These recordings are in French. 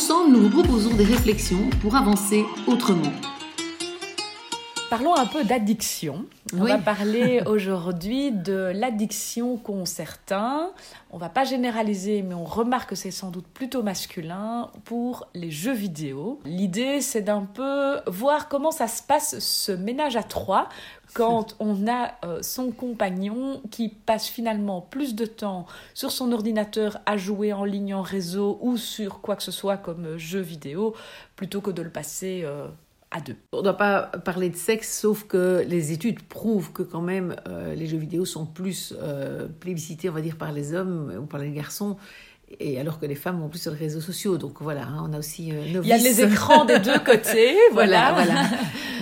Ensemble, nous vous proposons des réflexions pour avancer autrement. Parlons un peu d'addiction. On va parler aujourd'hui de l'addiction qu'ont certains. On va pas généraliser, mais on remarque que c'est sans doute plutôt masculin pour les jeux vidéo. L'idée, c'est d'un peu voir comment ça se passe ce ménage à trois quand on a euh, son compagnon qui passe finalement plus de temps sur son ordinateur à jouer en ligne en réseau ou sur quoi que ce soit comme euh, jeu vidéo plutôt que de le passer euh, à deux. On ne doit pas parler de sexe, sauf que les études prouvent que quand même les jeux vidéo sont plus plébiscités, on va dire, par les hommes ou par les garçons et alors que les femmes vont plus sur les réseaux sociaux. Donc voilà, hein, on a aussi euh, Il y a les écrans des deux côtés, voilà. voilà,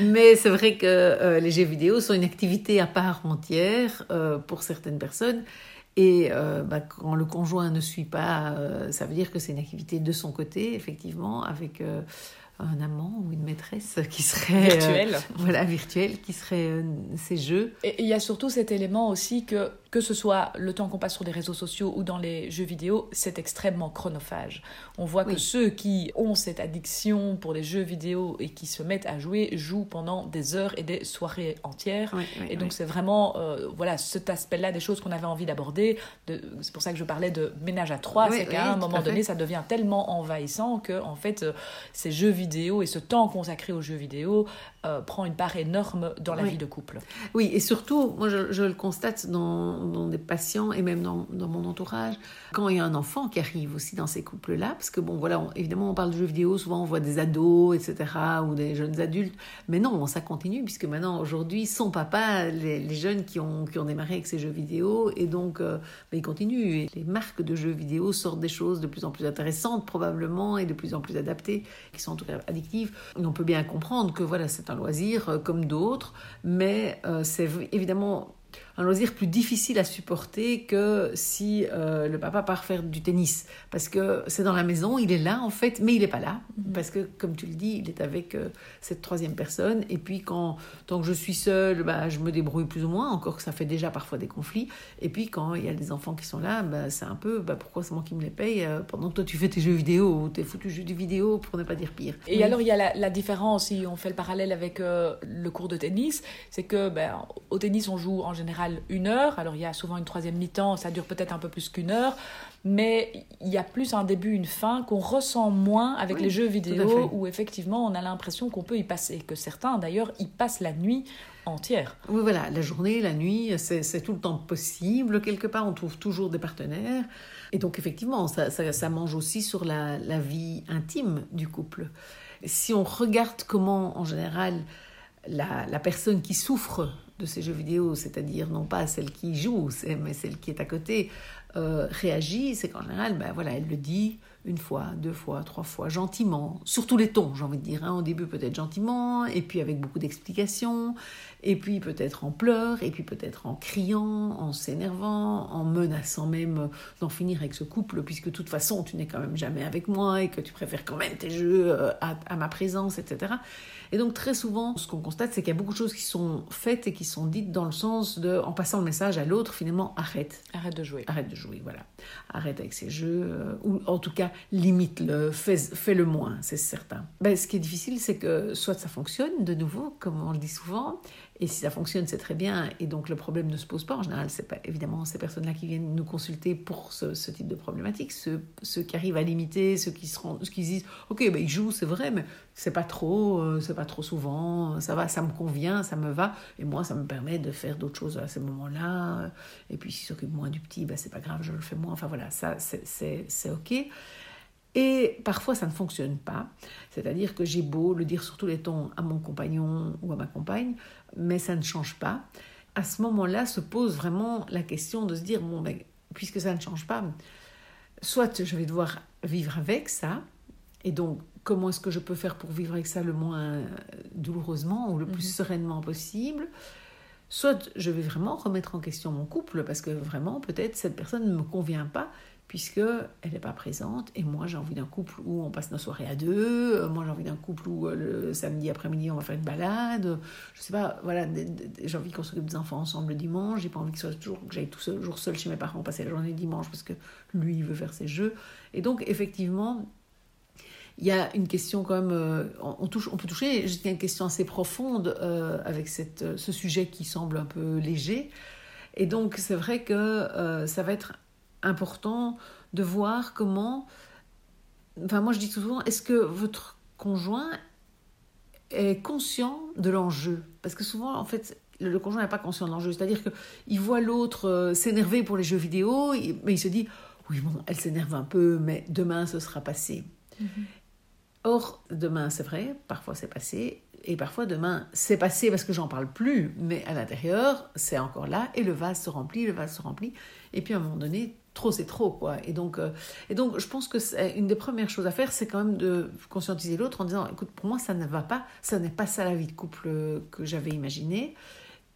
Mais c'est vrai que euh, les jeux vidéo sont une activité à part entière euh, pour certaines personnes. Et bah, quand le conjoint ne suit pas, ça veut dire que c'est une activité de son côté, effectivement, avec un amant ou une maîtresse qui serait virtuelle, voilà virtuelle, qui serait ces jeux. Et il y a surtout cet élément aussi que que ce soit le temps qu'on passe sur les réseaux sociaux ou dans les jeux vidéo, c'est extrêmement chronophage. On voit que ceux qui ont cette addiction pour les jeux vidéo et qui se mettent à jouer jouent pendant des heures et des soirées entières. et donc c'est vraiment euh, voilà cet aspect-là des choses qu'on avait envie d'aborder. C'est pour ça que je parlais de ménage à trois. c'est qu'à un moment donné, ça devient tellement envahissant que en fait euh, ces jeux vidéo et ce temps consacré aux jeux vidéo euh, prend une part énorme dans la vie de couple. Oui, et surtout, moi je, le constate dans, dans, des patients et même dans, mon entourage, quand il y a un enfant qui arrive aussi dans ces couples-là, parce que bon voilà, évidemment on parle de jeux vidéo, souvent on voit des ados, etc., ou des jeunes adultes, mais non, ça continue, puisque maintenant aujourd'hui, son papa, les, jeunes qui ont, qui ont démarré avec ces jeux vidéo, et donc euh, ben, ils continuent, et les marques de jeux vidéo sortent des choses de plus en plus intéressantes probablement, et de plus en plus adaptées, qui sont en tout cas addictives. Et on peut bien comprendre que voilà, c'est un loisir euh, comme d'autres, mais euh, c'est évidemment un loisir plus difficile à supporter que si euh, le papa part faire du tennis. Parce que c'est dans la maison, il est là en fait, mais il n'est pas là. Mhm. Parce que, comme tu le dis, il est avec euh, cette troisième personne. Et puis, quand, tant que je suis seule, bah, je me débrouille plus ou moins, encore que ça fait déjà parfois des conflits. Et puis, quand il y a des enfants qui sont là, bah, c'est un peu bah, pourquoi c'est moi qui me les paye euh, pendant que toi tu fais tes jeux vidéo ou tes foutus jeux vidéo, pour ne pas dire pire. Et alors, il y a la, la, différence, si on fait le parallèle avec le cours de tennis, c'est que ben, au tennis, on joue en général une heure. Alors il y a souvent une troisième mi-temps, ça dure peut-être un peu plus qu'une heure, mais il y a plus un début, une fin qu'on ressent moins avec les jeux vidéo où effectivement on a l'impression qu'on peut y passer, que certains d'ailleurs y passent la nuit entière. Oui, voilà, la journée, la nuit, c'est tout le temps possible. Quelque part, on trouve toujours des partenaires. Et donc, effectivement, ça, ça, mange aussi sur la, la, vie intime du couple. Si on regarde comment, en général, la, la personne qui souffre de ces jeux vidéo, c'est-à-dire non pas celle qui joue, mais celle qui est à côté, euh, réagit, c'est qu'en général, ben voilà, elle le dit une fois, deux fois, trois fois, gentiment, sur tous les tons, j'ai envie de dire. Hein. Au début, peut-être gentiment, et puis avec beaucoup d'explications, et puis peut-être en pleurs, et puis peut-être en criant, en s'énervant, en menaçant même d'en finir avec ce couple, puisque de toute façon, tu n'es quand même jamais avec moi, et que tu préfères quand même tes jeux euh, à ma présence, etc. Et donc très souvent, ce qu'on constate, c'est qu'il y a beaucoup de choses qui sont faites et qui sont dites dans le sens de, en passant le message à l'autre, finalement, arrête. Arrête de jouer. Arrête de jouer, voilà. Arrête avec ces jeux, euh, ou en tout cas, limite-le, fais, fais, le moins, c'est certain. Ben, ce qui est difficile, c'est que soit ça fonctionne, de nouveau, comme on le dit souvent, et si ça fonctionne, c'est très bien. Et donc le problème ne se pose pas. En général, c'est pas évidemment ces personnes-là qui viennent nous consulter pour ce, type de problématique. Ceux, ceux, qui arrivent à limiter, ceux qui se rendent, ceux qui disent, ok, ben ils jouent, c'est vrai, mais c'est pas trop, euh, c'est pas trop souvent. Ça va, ça me convient, ça me va. Et moi, ça me permet de faire d'autres choses à ces moments-là. Et puis s'ils s'occupent moins du petit, ben c'est pas grave, je le fais moins. Enfin voilà, ça c'est ok. Et parfois, ça ne fonctionne pas. C'est-à-dire que j'ai beau le dire sur tous les tons à mon compagnon ou à ma compagne, mais ça ne change pas. À ce moment-là se pose vraiment la question de se dire, bon, ben, puisque ça ne change pas, soit je vais devoir vivre avec ça, Et donc, comment est-ce que je peux faire pour vivre avec ça le moins douloureusement ou le plus mhm. sereinement possible Soit je vais vraiment remettre en question mon couple parce que vraiment, peut-être, cette personne ne me convient pas puisque elle n'est pas présente et moi j'ai envie d'un couple où on passe nos soirées à deux, euh, moi j'ai envie d'un couple où euh, le samedi après-midi on va faire une balade, je sais pas, voilà, j'ai envie qu'on s'occupe des enfants ensemble le dimanche, j'ai pas envie que, soit toujours, que j'aille tout seul, jour seul chez mes parents passer la journée dimanche parce que lui il veut faire ses jeux. Et donc effectivement, il y a une question quand même, euh, on, touche, on peut toucher, a une question assez profonde avec cette, ce sujet qui semble un peu léger. Et donc c'est vrai que ça va être important de voir comment. Enfin, moi je dis souvent, est-ce que votre conjoint est conscient de l'enjeu? Parce que souvent, en fait, le, conjoint n'est pas conscient de l'enjeu. C'est-à-dire qu'il voit l'autre euh, s'énerver pour les jeux vidéo, mais il se dit, oui, bon, elle s'énerve un peu, mais demain ce sera passé. Mm-hmm. Or, demain, c'est vrai, parfois c'est passé, et parfois demain, c'est passé parce que j'en parle plus, mais à l'intérieur, c'est encore là, et le vase se remplit, le vase se remplit, et puis à un moment donné, trop c'est trop quoi. Et donc euh, et donc je pense que une des premières choses à faire c'est quand même de conscientiser l'autre en disant écoute pour moi ça ne va pas ça n'est pas ça la vie de couple que j'avais imaginé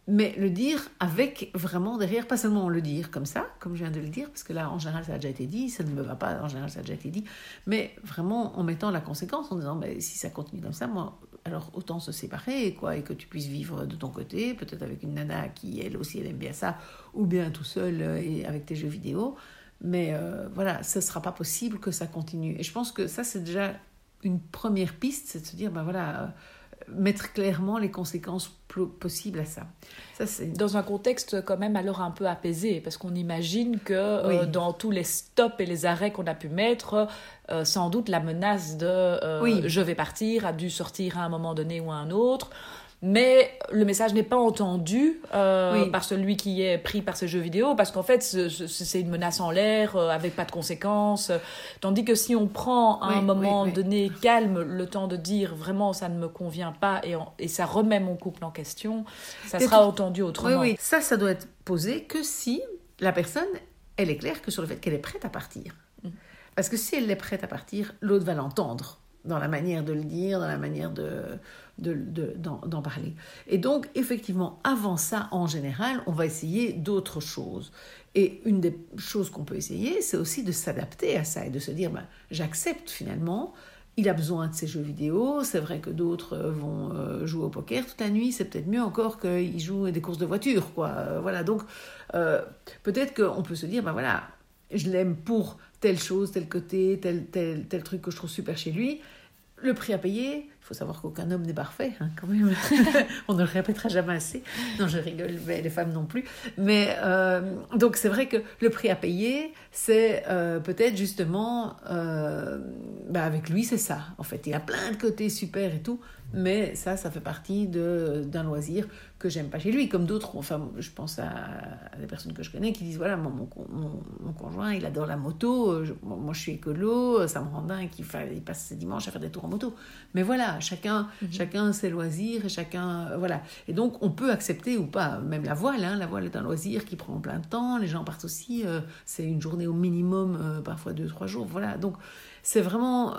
mais le dire avec vraiment derrière, pas seulement le dire comme ça, comme je viens de le dire, parce que là, en général, ça a déjà été dit, ça ne me va pas, en général, ça a déjà été dit, mais vraiment en mettant la conséquence, en disant, si ça continue comme ça, moi, alors autant se séparer, quoi, et que tu puisses vivre de ton côté, peut-être avec une nana qui, elle aussi, elle aime bien ça, ou bien tout seul euh, et avec tes jeux vidéo, mais euh, voilà, ce ne sera pas possible que ça continue. Et je pense que ça, c'est déjà une première piste, c'est de se dire, ben voilà... Mettre clairement les conséquences possibles à ça. ça dans un contexte quand même alors un peu apaisé, parce qu'on imagine que euh, dans tous les stops et les arrêts qu'on a pu mettre, euh, sans doute la menace de euh, je vais partir a dû sortir à un moment donné ou à un autre mais le message n'est pas entendu euh, par celui qui est pris par ces jeux vidéo, parce qu'en fait, c'est une menace en l'air, euh, avec pas de conséquences. Tandis que si on prend à un moment donné calme le temps de dire vraiment ça ne me convient pas et, et ça remet mon couple en question, ça sera entendu autrement. Oui, oui, ça, ça doit être posé que si la personne, elle est claire que sur le fait qu'elle est prête à partir. Mm. Parce que si elle est prête à partir, l'autre va l'entendre dans la manière de le dire, dans la manière de d'en parler. Et donc, effectivement, avant ça, en général, on va essayer d'autres choses. Et une des choses qu'on peut essayer, c'est aussi de s'adapter à ça et de se dire, ben, j'accepte finalement, il a besoin de ces jeux vidéo, c'est vrai que d'autres vont euh, jouer au poker toute la nuit, c'est peut-être mieux encore qu'il joue des courses de voiture, quoi. Euh, voilà, donc euh, peut-être qu'on peut se dire, ben voilà, je l'aime pour telle chose, tel côté, tel, tel, tel truc que je trouve super chez lui. Le prix à payer, il faut savoir qu'aucun homme n'est parfait, hein, quand même. On ne le répétera jamais assez. Non, je rigole, mais les femmes non plus. Mais euh, donc, c'est vrai que le prix à payer, c'est euh, peut-être justement, euh, bah, avec lui, c'est ça. En fait, il a plein de côtés super et tout, mais ça, ça fait partie d'un loisir que j'aime pas chez lui, comme d'autres. Enfin, je pense à, des personnes que je connais qui disent voilà, mon, mon, conjoint, il adore la moto. Moi, je suis écolo, ça me rend dingue qu'il passe ses dimanches à faire des tours en moto. Mais voilà, chacun, mhm. chacun ses loisirs et chacun euh, voilà. Et donc, on peut accepter ou pas. Même la voile, hein, la voile est un loisir qui prend plein de temps. Les gens partent aussi. Euh, c'est une journée au minimum, parfois deux trois jours. Voilà. Donc, c'est vraiment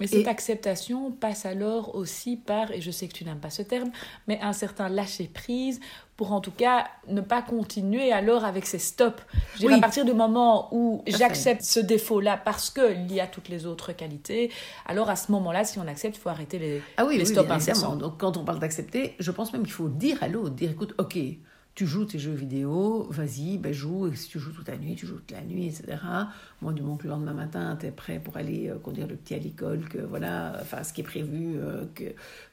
mais cette acceptation passe alors aussi par, et je sais que tu n'aimes pas ce terme, mais un certain lâcher-prise pour en tout cas ne pas continuer alors avec ces stops. Je à partir du moment où j'accepte ce défaut-là parce qu'il y a toutes les autres qualités, alors à ce moment-là, si on accepte, il faut arrêter les, ah oui, les oui, stops Donc quand on parle d'accepter, je pense même qu'il faut dire à l'autre, dire écoute, ok, tu joues tes jeux vidéo, vas-y, ben joue, et si tu joues toute la nuit, tu joues toute la nuit, etc. Moi, du moment que le lendemain matin, tu es prêt pour aller euh, conduire le petit à l'école, que voilà, enfin, ce qui est prévu, euh, que,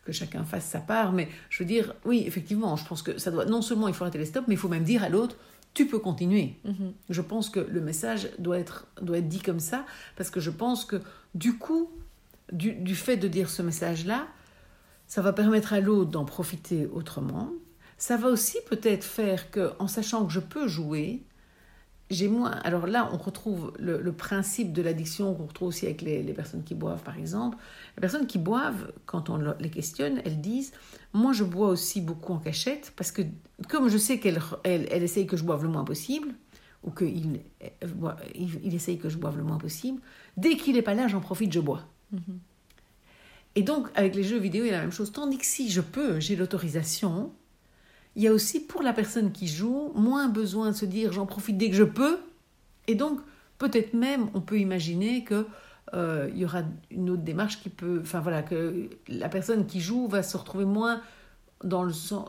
que chacun fasse sa part. Mais je veux dire, oui, effectivement, je pense que ça doit, non seulement il faut arrêter les stops, mais il faut même dire à l'autre, tu peux continuer. Mm-hmm. Je pense que le message doit être, doit être dit comme ça, parce que je pense que du coup, du, du fait de dire ce message-là, ça va permettre à l'autre d'en profiter autrement ça va aussi peut-être faire que, en sachant que je peux jouer, j'ai moins. Alors là, on retrouve le, principe de l'addiction qu'on retrouve aussi avec les, personnes qui boivent, par exemple. Les personnes qui boivent, quand on les questionne, elles disent Moi, je bois aussi beaucoup en cachette parce que, comme je sais qu'elle elle, elle essaye que je boive le moins possible, ou qu'il il, il essaye que je boive le moins possible, dès qu'il n'est pas là, j'en profite, je bois. Mhm. Et donc, avec les jeux vidéo, il y a la même chose. Tandis que si je peux, j'ai l'autorisation, il y a aussi pour la personne qui joue moins besoin de se dire j'en profite dès que je peux. Et donc, peut-être même, on peut imaginer que euh, il y aura une autre démarche qui peut, enfin voilà, que la personne qui joue va se retrouver moins dans le sens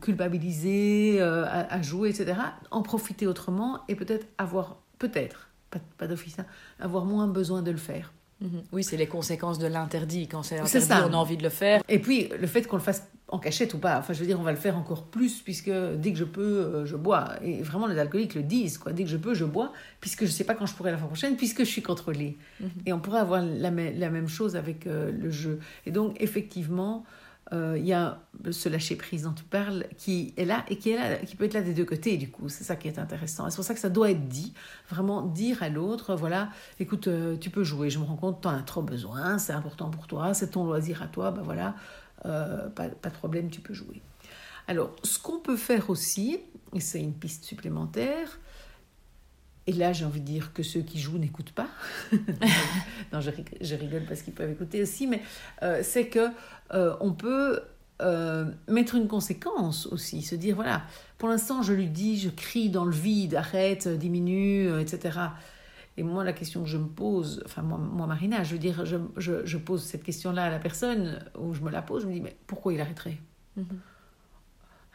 culpabilisé euh, à, jouer, etc. En profiter autrement et peut-être avoir, peut-être, pas, pas d'office, hein, avoir moins besoin de le faire. Mhm. Oui, c'est les conséquences de l'interdit. Quand c'est interdit, on a envie de le faire. Et puis, le fait qu'on le fasse en cachette ou pas, enfin, je veux dire, on va le faire encore plus, puisque dès que je peux, euh, je bois. Et vraiment, les alcooliques le disent, quoi. Dès que je peux, je bois, puisque je ne sais pas quand je pourrai la fois prochaine, puisque je suis contrôlée. Mhm. Et on pourrait avoir la, la même chose avec euh, le jeu. Et donc, effectivement, il y a ce lâcher prise dont tu parles qui est là et qui est là, qui peut être là des deux côtés du coup. C'est ça qui est intéressant. C'est pour ça que ça doit être dit, vraiment dire à l'autre, voilà, écoute, euh, tu peux jouer. Je me rends compte, tu en as trop besoin, c'est important pour toi, c'est ton loisir à toi, ben voilà, euh, pas, pas de problème, tu peux jouer. Alors, ce qu'on peut faire aussi, et c'est une piste supplémentaire, et là, j'ai envie de dire que ceux qui jouent n'écoutent pas. non, je, rigole parce qu'ils peuvent écouter aussi, mais euh, c'est que euh, on peut euh, mettre une conséquence aussi, se dire voilà, pour l'instant, je lui dis, je crie dans le vide, arrête, diminue, etc. Et moi, la question que je me pose, enfin, moi, moi Marina, je veux dire, je, je, je pose cette question-là à la personne, ou je me la pose, je me dis, mais pourquoi il arrêterait? Mm-hmm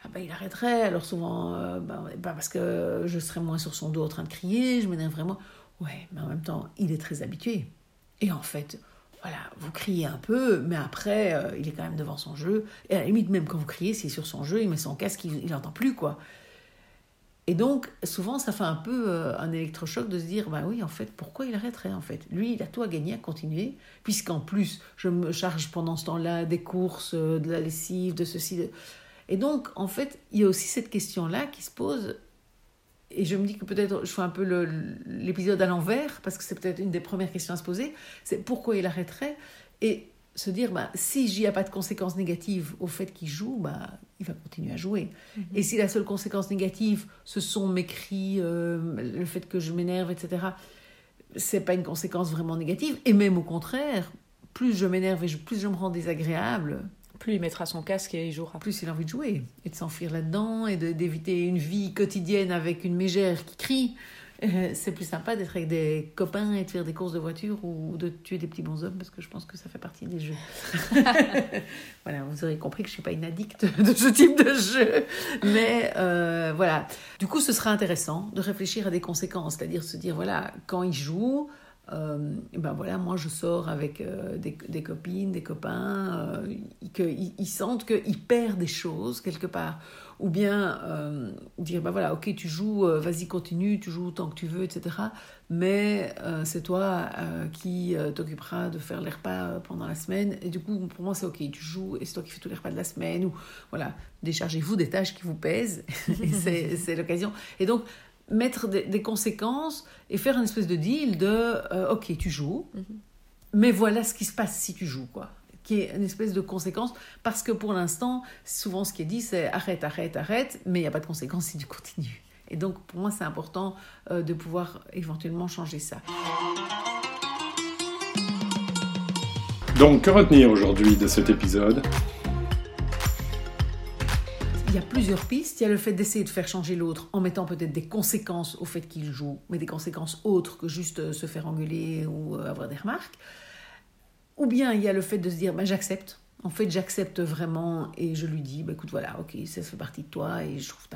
ah ben, il arrêterait. Alors souvent, euh, ben, parce que je serais moins sur son dos en train de crier, je m'énerve vraiment. Ouais, mais en même temps, il est très habitué. Et en fait, voilà, vous criez un peu, mais après, euh, il est quand même devant son jeu. Et à la limite, même quand vous criez, c'est sur son jeu, il met son casque, il n'entend plus, quoi. Et donc, souvent, ça fait un peu euh, un électrochoc de se dire, bah oui, en fait, pourquoi il arrêterait, en fait? Lui, il a tout à gagner à continuer, puisqu'en plus, je me charge pendant ce temps-là des courses, de la lessive, de ceci, de... Et donc, en fait, il y a aussi cette question-là qui se pose. Et je me dis que peut-être je fais un peu l'épisode à l'envers, parce que c'est peut-être une des premières questions à se poser. C'est pourquoi il arrêterait Et se dire, bah, si j'y a pas de conséquences négatives au fait qu'il joue, bah, il va continuer à jouer. Mm-hmm. Et si la seule conséquence négative, ce sont mes cris, euh, le fait que je m'énerve, etc., c'est pas une conséquence vraiment négative. Et même au contraire, plus je m'énerve et plus je me rends désagréable, plus il mettra son casque et il jouera. Plus il a envie de jouer et de s'enfuir là-dedans et d'éviter une vie quotidienne avec une mégère qui crie. Euh, c'est plus sympa d'être avec des copains et de faire des courses de voiture ou de tuer des petits bonshommes parce que je pense que ça fait partie des jeux. voilà, vous aurez compris que je ne suis pas une addict de ce type de jeu. Mais euh, voilà. Du coup, ce sera intéressant de réfléchir à des conséquences, c'est-à-dire se dire voilà, quand il joue, euh, ben voilà, moi je sors avec euh, des, copines, des copains, euh, qu'ils sentent qu'ils perdent des choses quelque part. Ou bien dire, ben voilà, ok, tu joues, vas-y, continue, tu joues tant que tu veux, etc. Mais c'est toi qui t'occuperas de faire les repas pendant la semaine. Et du coup, pour moi, c'est ok, tu joues et c'est toi qui fais tous les repas de la semaine. Ou voilà, déchargez-vous des tâches qui vous pèsent. c'est l'occasion. Et donc, mettre des, conséquences et faire une espèce de deal de euh, ok tu joues mhm. mais voilà ce qui se passe si tu joues quoi. Qui est une espèce de conséquence parce que pour l'instant souvent ce qui est dit c'est arrête arrête arrête mais il n'y a pas de conséquence si tu continues. Et donc pour moi c'est important euh, de pouvoir éventuellement changer ça. Donc que retenir aujourd'hui de cet épisode? Il y a plusieurs pistes. Il y a le fait d'essayer de faire changer l'autre en mettant peut-être des conséquences au fait qu'il joue, mais des conséquences autres que juste euh, se faire engueuler ou euh, avoir des remarques. Ou bien il y a le fait de se dire, ben, j'accepte. En fait, j'accepte vraiment et je lui dis, ben, écoute, voilà, ok, ça fait partie de toi et je trouve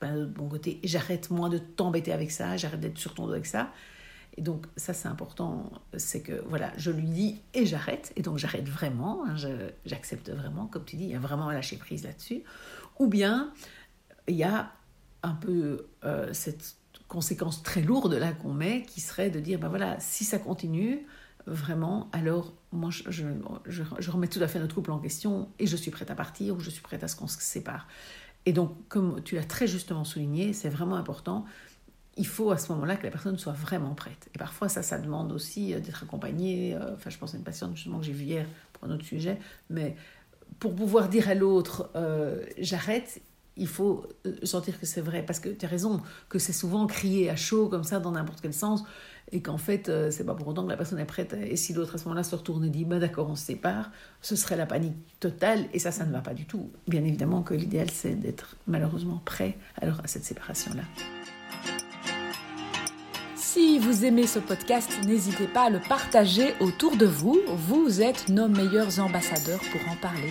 pas de bon côté. J'arrête, moi, de t'embêter avec ça, j'arrête d'être sur ton dos avec ça. Et donc, ça, c'est important, c'est que, voilà, je lui dis et j'arrête. Et donc, j'arrête vraiment, hein, j'accepte vraiment, comme tu dis, il y a vraiment un lâcher prise là-dessus. Ou bien, il y a un peu euh, cette conséquence très lourde là qu'on met, qui serait de dire, ben voilà, si ça continue, vraiment, alors moi, je, je, remets tout à fait notre couple en question et je suis prête à partir ou je suis prête à ce qu'on se sépare. Et donc, comme tu l'as très justement souligné, c'est vraiment important. Il faut à ce moment-là que la personne soit vraiment prête. Et parfois, ça, ça demande aussi euh, d'être accompagnée. Euh, enfin, je pense à une patiente justement que j'ai vue hier pour un autre sujet, mais pour pouvoir dire à l'autre euh, j'arrête, il faut euh, sentir que c'est vrai. Parce que tu as raison, que c'est souvent crié à chaud, comme ça, dans n'importe quel sens, et qu'en fait, euh, c'est pas pour autant que la personne est prête. Et si l'autre à ce moment-là se retourne et dit, bah d'accord, on se sépare, ce serait la panique totale, et ça, ça ne va pas du tout. Bien évidemment que l'idéal, c'est d'être malheureusement prêt alors à cette séparation-là. Si vous aimez ce podcast, n'hésitez pas à le partager autour de vous. Vous êtes nos meilleurs ambassadeurs pour en parler.